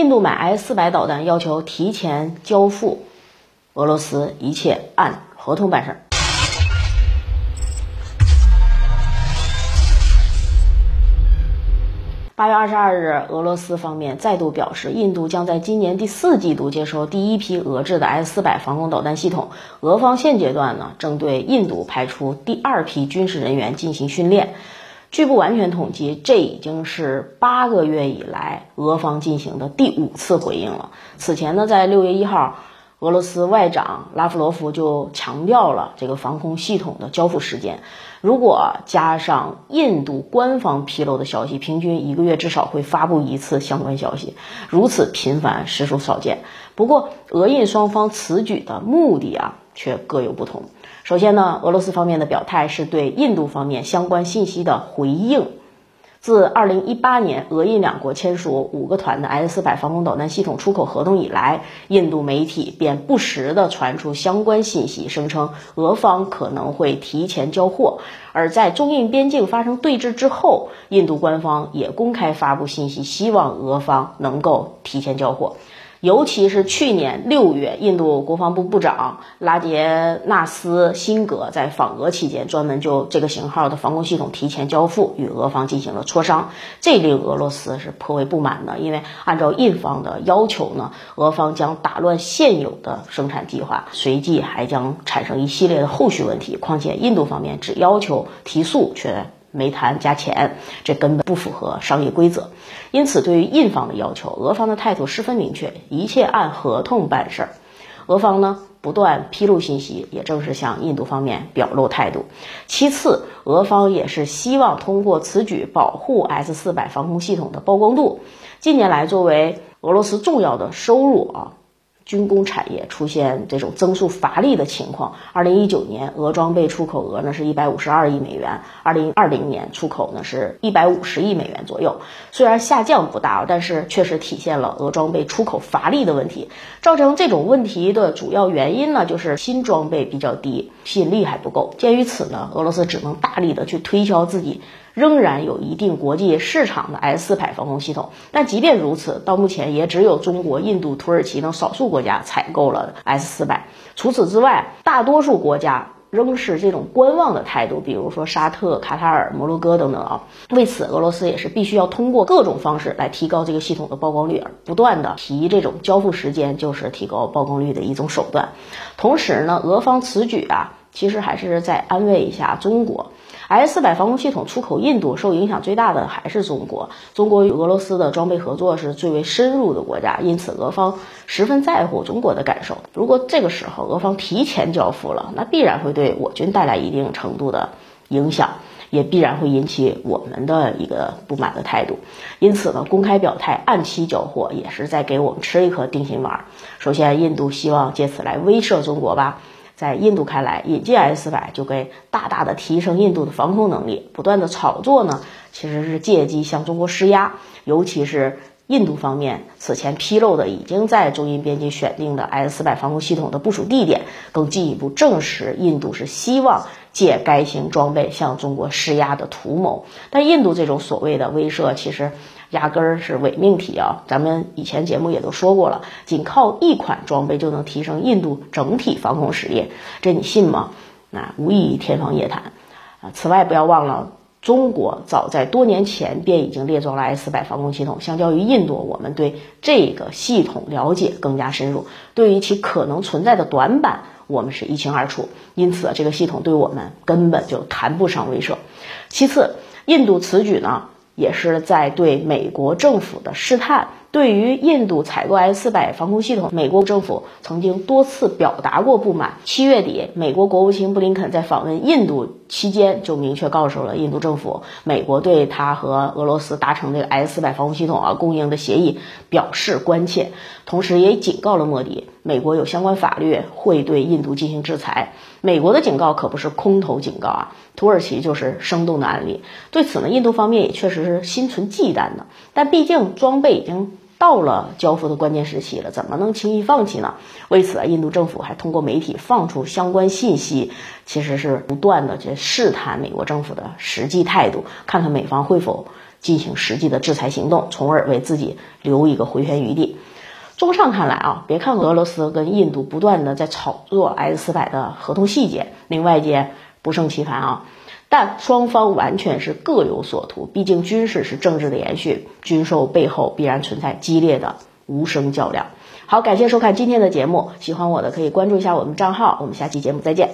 印度买 S 四百导弹要求提前交付，俄罗斯一切按合同办事儿。八月二十二日，俄罗斯方面再度表示，印度将在今年第四季度接收第一批俄制的 S 四百防空导弹系统。俄方现阶段呢，正对印度派出第二批军事人员进行训练。据不完全统计，这已经是八个月以来俄方进行的第五次回应了。此前呢，在六月一号。俄罗斯外长拉夫罗夫就强调了这个防空系统的交付时间。如果加上印度官方披露的消息，平均一个月至少会发布一次相关消息，如此频繁实属少见。不过，俄印双方此举的目的啊，却各有不同。首先呢，俄罗斯方面的表态是对印度方面相关信息的回应。自二零一八年俄印两国签署五个团的 S 四百防空导弹系统出口合同以来，印度媒体便不时地传出相关信息，声称俄方可能会提前交货。而在中印边境发生对峙之后，印度官方也公开发布信息，希望俄方能够提前交货。尤其是去年六月，印度国防部部长拉杰纳斯辛格在访俄期间，专门就这个型号的防空系统提前交付与俄方进行了磋商，这令俄罗斯是颇为不满的。因为按照印方的要求呢，俄方将打乱现有的生产计划，随即还将产生一系列的后续问题。况且印度方面只要求提速，却。没谈加钱，这根本不符合商业规则。因此，对于印方的要求，俄方的态度十分明确，一切按合同办事儿。俄方呢不断披露信息，也正是向印度方面表露态度。其次，俄方也是希望通过此举保护 S 四百防空系统的曝光度。近年来，作为俄罗斯重要的收入啊。军工产业出现这种增速乏力的情况。二零一九年，俄装备出口额呢是一百五十二亿美元，二零二零年出口呢是一百五十亿美元左右。虽然下降不大，但是确实体现了俄装备出口乏力的问题。造成这种问题的主要原因呢，就是新装备比较低，吸引力还不够。鉴于此呢，俄罗斯只能大力的去推销自己。仍然有一定国际市场的 S 四百防空系统，但即便如此，到目前也只有中国、印度、土耳其等少数国家采购了 S 四百。除此之外，大多数国家仍是这种观望的态度，比如说沙特、卡塔尔、摩洛哥等等啊。为此，俄罗斯也是必须要通过各种方式来提高这个系统的曝光率，而不断的提这种交付时间，就是提高曝光率的一种手段。同时呢，俄方此举啊。其实还是在安慰一下中国，S 四百防空系统出口印度受影响最大的还是中国。中国与俄罗斯的装备合作是最为深入的国家，因此俄方十分在乎中国的感受。如果这个时候俄方提前交付了，那必然会对我军带来一定程度的影响，也必然会引起我们的一个不满的态度。因此呢，公开表态按期交货，也是在给我们吃一颗定心丸。首先，印度希望借此来威慑中国吧。在印度看来，引进 S 四百就会大大的提升印度的防空能力。不断的炒作呢，其实是借机向中国施压。尤其是印度方面此前披露的已经在中印边境选定的 S 四百防空系统的部署地点，更进一步证实印度是希望借该型装备向中国施压的图谋。但印度这种所谓的威慑，其实。压根儿是伪命题啊！咱们以前节目也都说过了，仅靠一款装备就能提升印度整体防空实力，这你信吗？那无异于天方夜谭啊！此外，不要忘了，中国早在多年前便已经列装了 S 百防空系统，相较于印度，我们对这个系统了解更加深入，对于其可能存在的短板，我们是一清二楚。因此，这个系统对我们根本就谈不上威慑。其次，印度此举呢？也是在对美国政府的试探。对于印度采购 S 四百防空系统，美国政府曾经多次表达过不满。七月底，美国国务卿布林肯在访问印度期间就明确告诉了印度政府，美国对他和俄罗斯达成这个 S 四百防空系统啊供应的协议表示关切，同时也警告了莫迪，美国有相关法律会对印度进行制裁。美国的警告可不是空头警告啊，土耳其就是生动的案例。对此呢，印度方面也确实是心存忌惮的，但毕竟装备已经。到了交付的关键时期了，怎么能轻易放弃呢？为此啊，印度政府还通过媒体放出相关信息，其实是不断的去试探美国政府的实际态度，看看美方会否进行实际的制裁行动，从而为自己留一个回旋余地。综上看来啊，别看俄罗斯跟印度不断的在炒作 S 四百的合同细节，令外界不胜其烦啊，但双方完全是各有所图。毕竟军事是政治的延续，军售背后必然存在激烈的无声较量。好，感谢收看今天的节目，喜欢我的可以关注一下我们账号，我们下期节目再见。